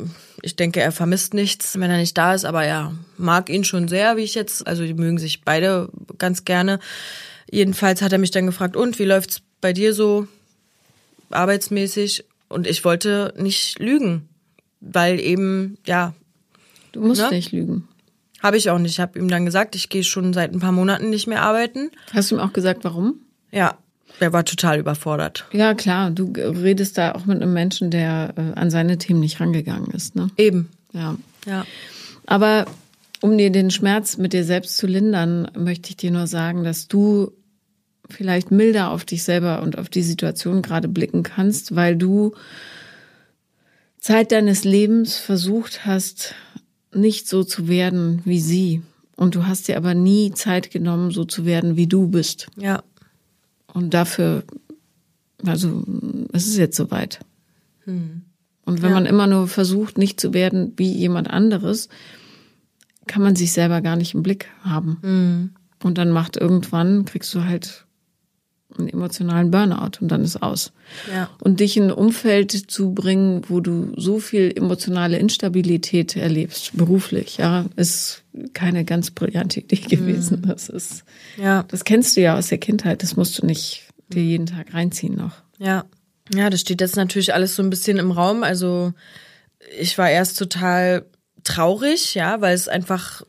ich denke, er vermisst nichts, wenn er nicht da ist, aber er mag ihn schon sehr, wie ich jetzt, also die mögen sich beide ganz gerne. Jedenfalls hat er mich dann gefragt, und wie läuft's bei dir so arbeitsmäßig? Und ich wollte nicht lügen, weil eben, ja, Du musst Ne? nicht lügen. Habe ich auch nicht. Ich habe ihm dann gesagt, ich gehe schon seit ein paar Monaten nicht mehr arbeiten. Hast du ihm auch gesagt, warum? Ja, er war total überfordert. Ja, klar, du redest da auch mit einem Menschen, der äh, an seine Themen nicht rangegangen ist. Ne? Eben. Ja. Ja. Aber um dir den Schmerz mit dir selbst zu lindern, möchte ich dir nur sagen, dass du vielleicht milder auf dich selber und auf die Situation gerade blicken kannst, weil du Zeit deines Lebens versucht hast, nicht so zu werden wie sie. Und du hast dir aber nie Zeit genommen, so zu werden, wie du bist. Ja. Und dafür, also es ist jetzt soweit. Und wenn man immer nur versucht, nicht zu werden wie jemand anderes, kann man sich selber gar nicht im Blick haben. Und dann macht irgendwann, kriegst du halt einen emotionalen Burnout und dann ist aus. Ja. Und dich in ein Umfeld zu bringen, wo du so viel emotionale Instabilität erlebst, beruflich, ja, ist keine ganz brillante Idee gewesen. Das ist, Ja. das kennst du ja aus der Kindheit, das musst du nicht dir jeden Tag reinziehen noch. Ja. Ja, das steht jetzt natürlich alles so ein bisschen im Raum. Also ich war erst total traurig, ja, weil es einfach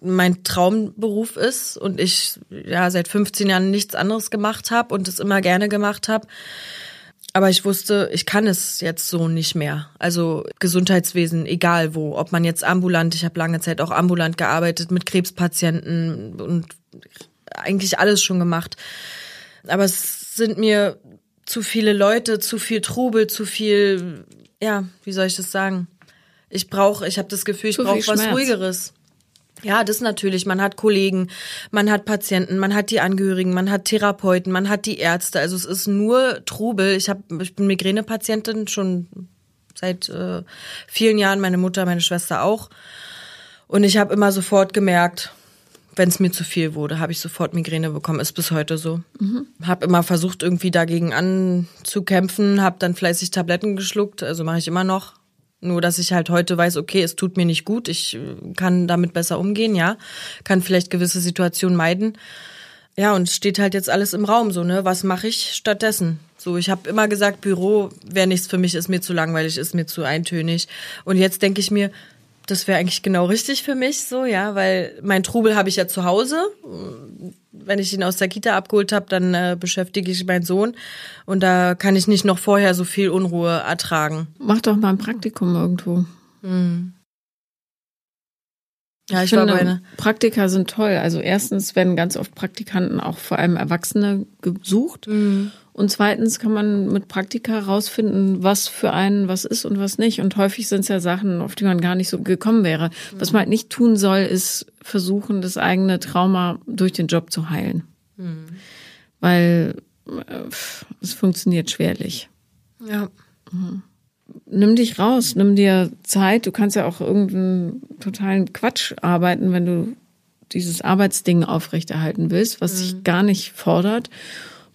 mein Traumberuf ist und ich ja seit 15 Jahren nichts anderes gemacht habe und es immer gerne gemacht habe. Aber ich wusste, ich kann es jetzt so nicht mehr. Also Gesundheitswesen, egal wo, ob man jetzt ambulant, ich habe lange Zeit auch ambulant gearbeitet mit Krebspatienten und eigentlich alles schon gemacht. Aber es sind mir zu viele Leute, zu viel Trubel, zu viel, ja, wie soll ich das sagen? Ich brauche, ich habe das Gefühl, ich brauche was ruhigeres. Ja, das natürlich. Man hat Kollegen, man hat Patienten, man hat die Angehörigen, man hat Therapeuten, man hat die Ärzte. Also es ist nur Trubel. Ich, hab, ich bin Migränepatientin schon seit äh, vielen Jahren, meine Mutter, meine Schwester auch. Und ich habe immer sofort gemerkt, wenn es mir zu viel wurde, habe ich sofort Migräne bekommen. Ist bis heute so. Habe immer versucht, irgendwie dagegen anzukämpfen, habe dann fleißig Tabletten geschluckt, also mache ich immer noch. Nur, dass ich halt heute weiß, okay, es tut mir nicht gut, ich äh, kann damit besser umgehen, ja, kann vielleicht gewisse Situationen meiden. Ja, und steht halt jetzt alles im Raum so, ne? Was mache ich stattdessen? So, ich habe immer gesagt, Büro wäre nichts für mich, ist mir zu langweilig, ist mir zu eintönig. Und jetzt denke ich mir, das wäre eigentlich genau richtig für mich, so, ja, weil mein Trubel habe ich ja zu Hause. Wenn ich ihn aus der Kita abgeholt habe, dann äh, beschäftige ich meinen Sohn und da kann ich nicht noch vorher so viel Unruhe ertragen. Mach doch mal ein Praktikum irgendwo. Ja, ich, Ich finde, bei einer. Praktika sind toll. Also erstens werden ganz oft Praktikanten auch vor allem Erwachsene gesucht. Mhm. Und zweitens kann man mit Praktika herausfinden, was für einen was ist und was nicht. Und häufig sind es ja Sachen, auf die man gar nicht so gekommen wäre. Was man halt nicht tun soll, ist versuchen, das eigene Trauma durch den Job zu heilen. Mhm. Weil äh, es funktioniert schwerlich. Ja. Mhm. Nimm dich raus, nimm dir Zeit. Du kannst ja auch irgendeinen totalen Quatsch arbeiten, wenn du dieses Arbeitsding aufrechterhalten willst, was mhm. sich gar nicht fordert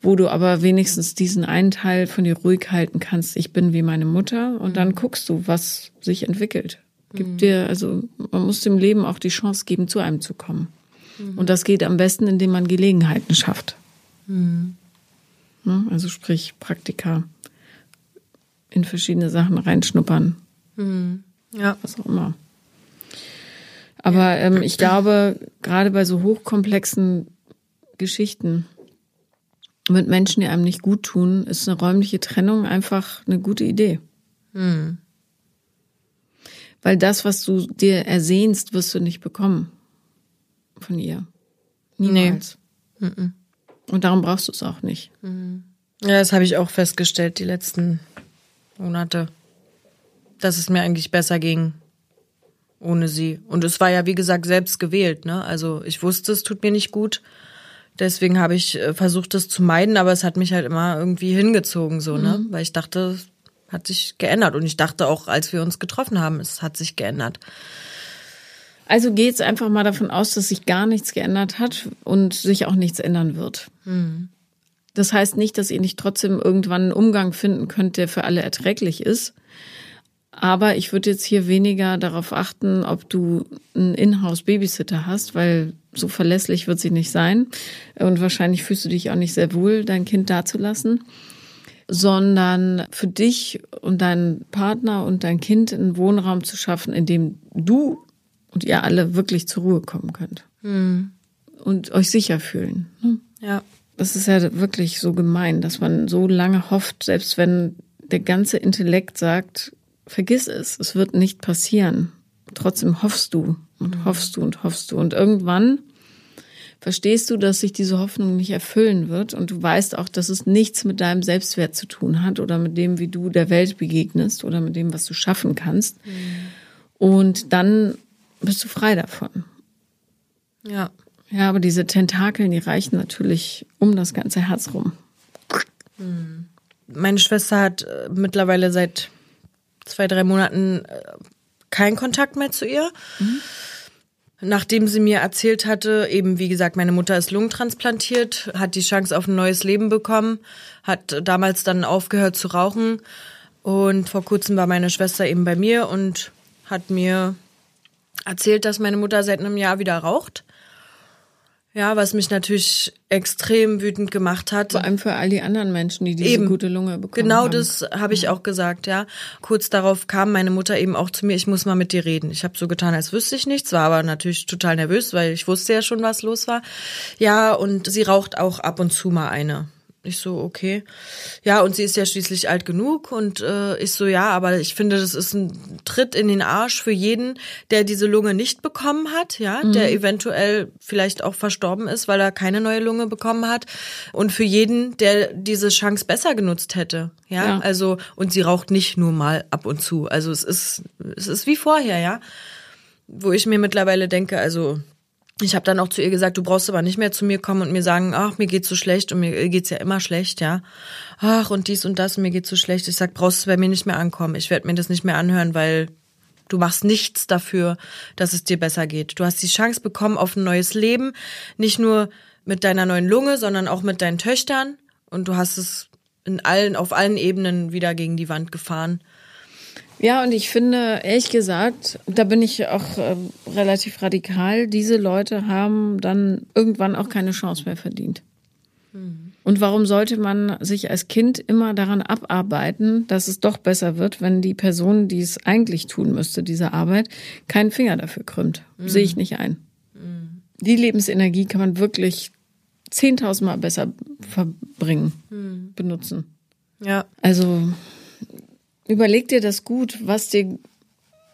wo du aber wenigstens diesen einen Teil von dir ruhig halten kannst. Ich bin wie meine Mutter und dann guckst du, was sich entwickelt. Gibt mhm. dir, also man muss dem Leben auch die Chance geben, zu einem zu kommen. Mhm. Und das geht am besten, indem man Gelegenheiten schafft. Mhm. Ne? Also sprich Praktika in verschiedene Sachen reinschnuppern. Mhm. Ja. Was auch immer. Aber ähm, ich glaube, gerade bei so hochkomplexen Geschichten, mit Menschen, die einem nicht gut tun, ist eine räumliche Trennung einfach eine gute Idee. Hm. Weil das, was du dir ersehnst, wirst du nicht bekommen von ihr. Niemals. Nee. Und darum brauchst du es auch nicht. Mhm. Ja, das habe ich auch festgestellt die letzten Monate, dass es mir eigentlich besser ging ohne sie. Und es war ja, wie gesagt, selbst gewählt. Ne? Also ich wusste, es tut mir nicht gut. Deswegen habe ich äh, versucht, das zu meiden, aber es hat mich halt immer irgendwie hingezogen, so, ne? Mhm. Weil ich dachte, es hat sich geändert. Und ich dachte auch, als wir uns getroffen haben, es hat sich geändert. Also geh jetzt einfach mal davon aus, dass sich gar nichts geändert hat und sich auch nichts ändern wird. Mhm. Das heißt nicht, dass ihr nicht trotzdem irgendwann einen Umgang finden könnt, der für alle erträglich ist. Aber ich würde jetzt hier weniger darauf achten, ob du einen Inhouse-Babysitter hast, weil so verlässlich wird sie nicht sein. Und wahrscheinlich fühlst du dich auch nicht sehr wohl, dein Kind dazulassen. Sondern für dich und deinen Partner und dein Kind einen Wohnraum zu schaffen, in dem du und ihr alle wirklich zur Ruhe kommen könnt. Mhm. Und euch sicher fühlen. Ne? Ja. Das ist ja wirklich so gemein, dass man so lange hofft, selbst wenn der ganze Intellekt sagt, vergiss es, es wird nicht passieren. Trotzdem hoffst du und mhm. hoffst du und hoffst du. Und irgendwann verstehst du, dass sich diese Hoffnung nicht erfüllen wird und du weißt auch, dass es nichts mit deinem Selbstwert zu tun hat oder mit dem, wie du der Welt begegnest oder mit dem, was du schaffen kannst. Mhm. Und dann bist du frei davon. Ja. Ja, aber diese Tentakeln, die reichen natürlich um das ganze Herz rum. Mhm. Meine Schwester hat äh, mittlerweile seit zwei, drei Monaten äh, keinen Kontakt mehr zu ihr. Mhm. Nachdem sie mir erzählt hatte, eben wie gesagt, meine Mutter ist lungentransplantiert, hat die Chance auf ein neues Leben bekommen, hat damals dann aufgehört zu rauchen und vor kurzem war meine Schwester eben bei mir und hat mir erzählt, dass meine Mutter seit einem Jahr wieder raucht ja, was mich natürlich extrem wütend gemacht hat. Vor allem für all die anderen Menschen, die diese eben, gute Lunge bekommen genau haben. Genau das habe ich auch gesagt, ja. Kurz darauf kam meine Mutter eben auch zu mir, ich muss mal mit dir reden. Ich habe so getan, als wüsste ich nichts, war aber natürlich total nervös, weil ich wusste ja schon, was los war. Ja, und sie raucht auch ab und zu mal eine. Ich so, okay. Ja, und sie ist ja schließlich alt genug und äh, ich so, ja, aber ich finde, das ist ein Tritt in den Arsch für jeden, der diese Lunge nicht bekommen hat, ja, mhm. der eventuell vielleicht auch verstorben ist, weil er keine neue Lunge bekommen hat. Und für jeden, der diese Chance besser genutzt hätte, ja. ja. Also, und sie raucht nicht nur mal ab und zu. Also es ist, es ist wie vorher, ja. Wo ich mir mittlerweile denke, also ich habe dann auch zu ihr gesagt, du brauchst aber nicht mehr zu mir kommen und mir sagen, ach, mir geht's so schlecht und mir geht's ja immer schlecht, ja. Ach, und dies und das, und mir geht's so schlecht. Ich sag, brauchst du bei mir nicht mehr ankommen. Ich werde mir das nicht mehr anhören, weil du machst nichts dafür, dass es dir besser geht. Du hast die Chance bekommen auf ein neues Leben, nicht nur mit deiner neuen Lunge, sondern auch mit deinen Töchtern und du hast es in allen auf allen Ebenen wieder gegen die Wand gefahren. Ja, und ich finde, ehrlich gesagt, da bin ich auch äh, relativ radikal, diese Leute haben dann irgendwann auch keine Chance mehr verdient. Mhm. Und warum sollte man sich als Kind immer daran abarbeiten, dass es doch besser wird, wenn die Person, die es eigentlich tun müsste, diese Arbeit, keinen Finger dafür krümmt? Mhm. Sehe ich nicht ein. Mhm. Die Lebensenergie kann man wirklich zehntausendmal besser verbringen, mhm. benutzen. Ja. Also Überleg dir das gut, was dir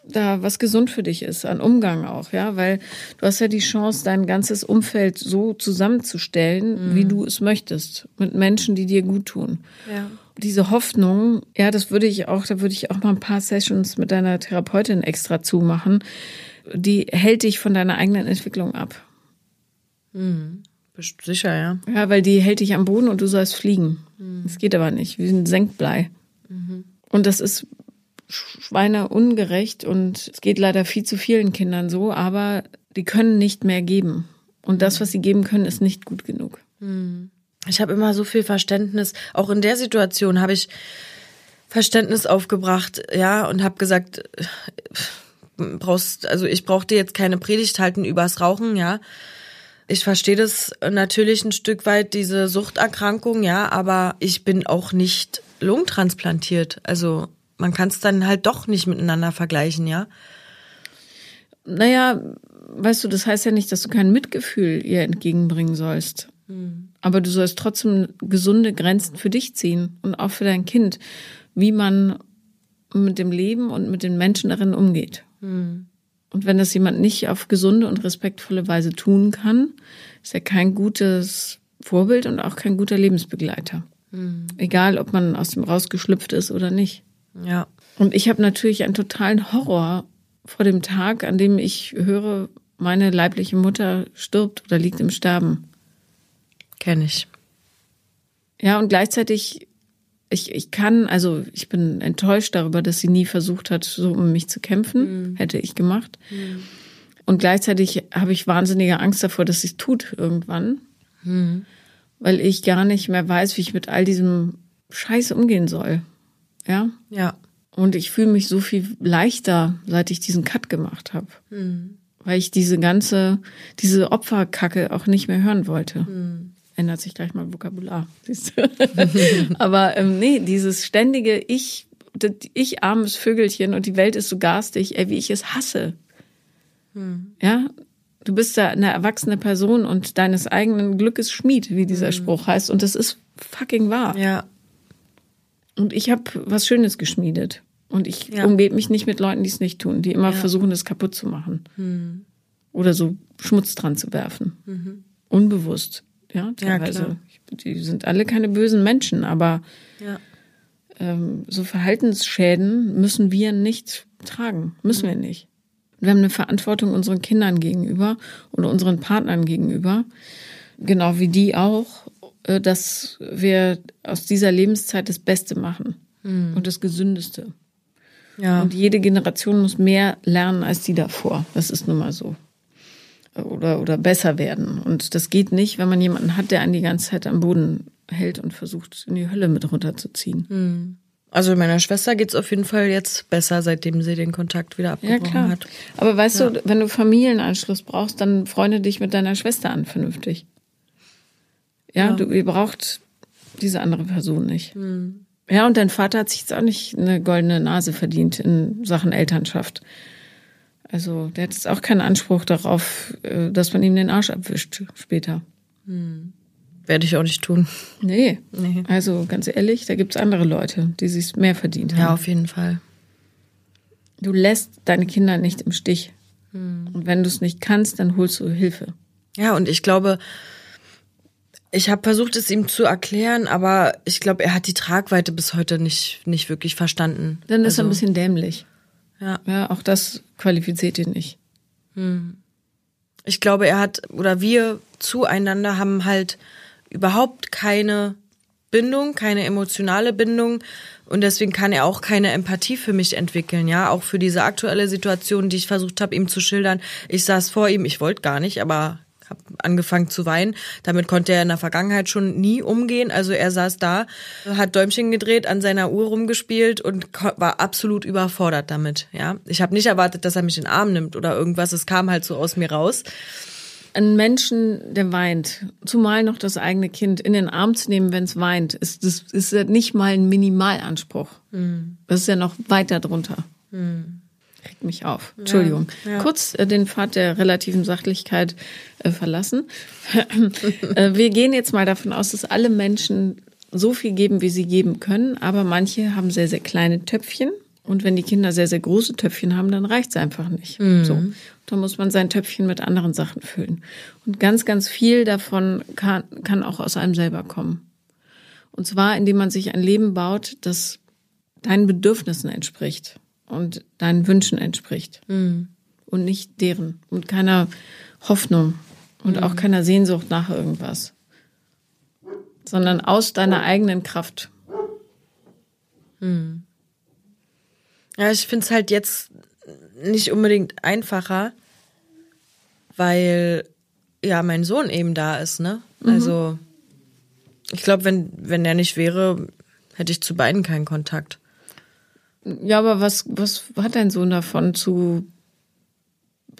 da was gesund für dich ist, an Umgang auch, ja, weil du hast ja die Chance, dein ganzes Umfeld so zusammenzustellen, wie du es möchtest, mit Menschen, die dir gut tun. Ja. Diese Hoffnung, ja, das würde ich auch, da würde ich auch mal ein paar Sessions mit deiner Therapeutin extra zumachen, die hält dich von deiner eigenen Entwicklung ab. Best- Sicher, ja. Ja, weil die hält dich am Boden und du sollst fliegen. Das geht aber nicht, wie ein Senkblei. Und das ist schweineungerecht und es geht leider viel zu vielen Kindern so, aber die können nicht mehr geben. Und das, was sie geben können, ist nicht gut genug. Ich habe immer so viel Verständnis. Auch in der Situation habe ich Verständnis aufgebracht, ja, und habe gesagt, äh, brauchst, also ich brauchte jetzt keine Predigt halten übers Rauchen, ja. Ich verstehe das natürlich ein Stück weit, diese Suchterkrankung, ja, aber ich bin auch nicht lungentransplantiert. Also man kann es dann halt doch nicht miteinander vergleichen, ja. Naja, weißt du, das heißt ja nicht, dass du kein Mitgefühl ihr entgegenbringen sollst. Aber du sollst trotzdem gesunde Grenzen für dich ziehen und auch für dein Kind, wie man mit dem Leben und mit den Menschen darin umgeht. Und wenn das jemand nicht auf gesunde und respektvolle Weise tun kann, ist er kein gutes Vorbild und auch kein guter Lebensbegleiter. Egal, ob man aus dem rausgeschlüpft ist oder nicht. Ja. Und ich habe natürlich einen totalen Horror vor dem Tag, an dem ich höre, meine leibliche Mutter stirbt oder liegt im Sterben. Kenne ich. Ja, und gleichzeitig, ich, ich kann, also ich bin enttäuscht darüber, dass sie nie versucht hat, so um mich zu kämpfen. Hätte ich gemacht. Und gleichzeitig habe ich wahnsinnige Angst davor, dass sie es tut irgendwann. Weil ich gar nicht mehr weiß, wie ich mit all diesem Scheiß umgehen soll. Ja. Ja. Und ich fühle mich so viel leichter, seit ich diesen Cut gemacht habe. Weil ich diese ganze, diese Opferkacke auch nicht mehr hören wollte. Ändert sich gleich mal Vokabular, siehst du. Aber ähm, nee, dieses ständige Ich, ich armes Vögelchen und die Welt ist so garstig, ey, wie ich es hasse. Ja, du bist ja eine erwachsene Person und deines eigenen Glückes Schmied, wie dieser Spruch heißt. Und das ist fucking wahr. Ja. Und ich habe was Schönes geschmiedet. Und ich Ja. umgebe mich nicht mit Leuten, die es nicht tun, die immer versuchen, das kaputt zu machen. Oder so Schmutz dran zu werfen. Unbewusst. Ja, teilweise. klar. die sind alle keine bösen Menschen, aber Ja. ähm, so Verhaltensschäden müssen wir nicht tragen. Müssen wir nicht. Wir haben eine Verantwortung unseren Kindern gegenüber und unseren Partnern gegenüber, genau wie die auch, äh, dass wir aus dieser Lebenszeit das Beste machen und das Gesündeste. Ja. Und jede Generation muss mehr lernen als die davor. Das ist nun mal so. Oder, oder besser werden. Und das geht nicht, wenn man jemanden hat, der einen die ganze Zeit am Boden hält und versucht, in die Hölle mit runterzuziehen. Also meiner Schwester geht's auf jeden Fall jetzt besser, seitdem sie den Kontakt wieder Ja, abgebrochen klar. hat. Aber weißt du, wenn du Familienanschluss brauchst, dann freunde dich mit deiner Schwester an, vernünftig. Ja, du, ihr braucht diese andere Person nicht. Ja, und dein Vater hat sich jetzt auch nicht eine goldene Nase verdient in Sachen Elternschaft. Also, der hat jetzt auch keinen Anspruch darauf, äh, dass man ihm den Arsch abwischt später. Werde ich auch nicht tun. Nee. Nee. Also, ganz ehrlich, da gibt's andere Leute, die sich mehr verdient haben. Ja, auf jeden Fall. Du lässt deine Kinder nicht im Stich. Und wenn du es nicht kannst, dann holst du Hilfe. Ja, und ich glaube, ich habe versucht, es ihm zu erklären, aber ich glaube, er hat die Tragweite bis heute nicht, nicht wirklich verstanden. Dann ist er ein Also, bisschen dämlich. Ja. Ja, auch das qualifiziert ihn nicht. Ich glaube, er hat oder wir zueinander haben halt überhaupt keine Bindung, keine emotionale Bindung und deswegen kann er auch keine Empathie für mich entwickeln, ja, auch für diese aktuelle Situation, die ich versucht habe, ihm zu schildern. Ich saß vor ihm, ich wollte gar nicht, aber habe angefangen zu weinen. Damit konnte er in der Vergangenheit schon nie umgehen. Also er saß da, hat Däumchen gedreht, an seiner Uhr rumgespielt und war absolut überfordert damit. Ja, ich habe nicht erwartet, dass er mich in den Arm nimmt oder irgendwas. Es kam halt so aus mir raus. Ein Menschen, der weint, zumal noch das eigene Kind in den Arm zu nehmen, wenn es weint, ist das ist ja nicht mal ein Minimalanspruch. Das ist ja noch weiter drunter. Regt mich auf. Entschuldigung. ja. Kurz äh, den Pfad der relativen Sachlichkeit äh, verlassen. äh, wir gehen jetzt mal davon aus, dass alle Menschen so viel geben, wie sie geben können, aber manche haben sehr, sehr kleine Töpfchen Und wenn die Kinder sehr, sehr große Töpfchen haben, dann reicht's einfach nicht. So. Da muss man sein Töpfchen mit anderen Sachen füllen. Und ganz, ganz viel davon kann, kann auch aus einem selber kommen. Und zwar, indem man sich ein Leben baut, das deinen Bedürfnissen entspricht und deinen Wünschen entspricht. Und nicht deren. Und keiner Hoffnung und auch keiner Sehnsucht nach irgendwas. Sondern aus deiner eigenen Kraft. Ja, ich finde es halt jetzt nicht unbedingt einfacher, weil ja mein Sohn eben da ist, ne? Also ich glaube, wenn wenn er nicht wäre, hätte ich zu beiden keinen Kontakt. Ja, aber was, was hat dein Sohn davon, zu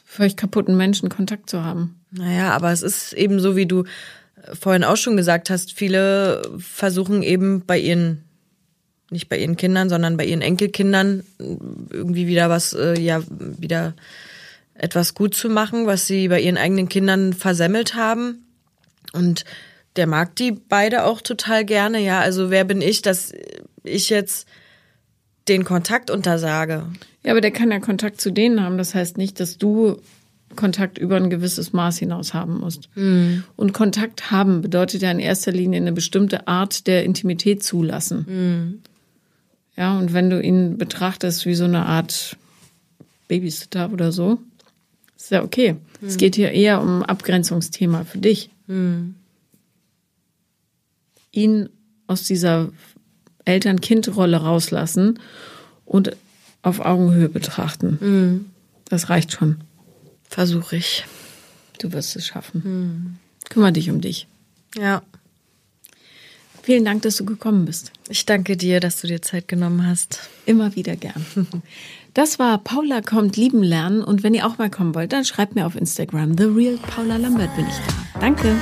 völlig kaputten Menschen Kontakt zu haben? Naja, aber es ist eben so, wie du vorhin auch schon gesagt hast, viele versuchen eben bei ihren, nicht bei ihren Kindern, sondern bei ihren Enkelkindern irgendwie wieder was, äh, ja, wieder etwas gut zu machen, was sie bei ihren eigenen Kindern versemmelt haben. Und der mag die beide auch total gerne, ja. Also wer bin ich, dass ich jetzt den Kontakt untersage? Ja, aber der kann ja Kontakt zu denen haben. Das heißt nicht, dass du Kontakt über ein gewisses Maß hinaus haben musst. Und Kontakt haben bedeutet ja in erster Linie eine bestimmte Art der Intimität zulassen. Ja, und wenn du ihn betrachtest wie so eine Art Babysitter oder so, ist ja okay. Es geht hier eher um ein Abgrenzungsthema für dich. Ihn aus dieser Eltern-Kind-Rolle rauslassen und auf Augenhöhe betrachten. Das reicht schon. Versuche ich. Du wirst es schaffen. Kümmer dich um dich. Ja. Vielen Dank, dass du gekommen bist. Ich danke dir, dass du dir Zeit genommen hast. Immer wieder gern. Das war Paula kommt lieben lernen und wenn ihr auch mal kommen wollt, dann schreibt mir auf Instagram. The Real Paula Lambert bin ich da. Danke.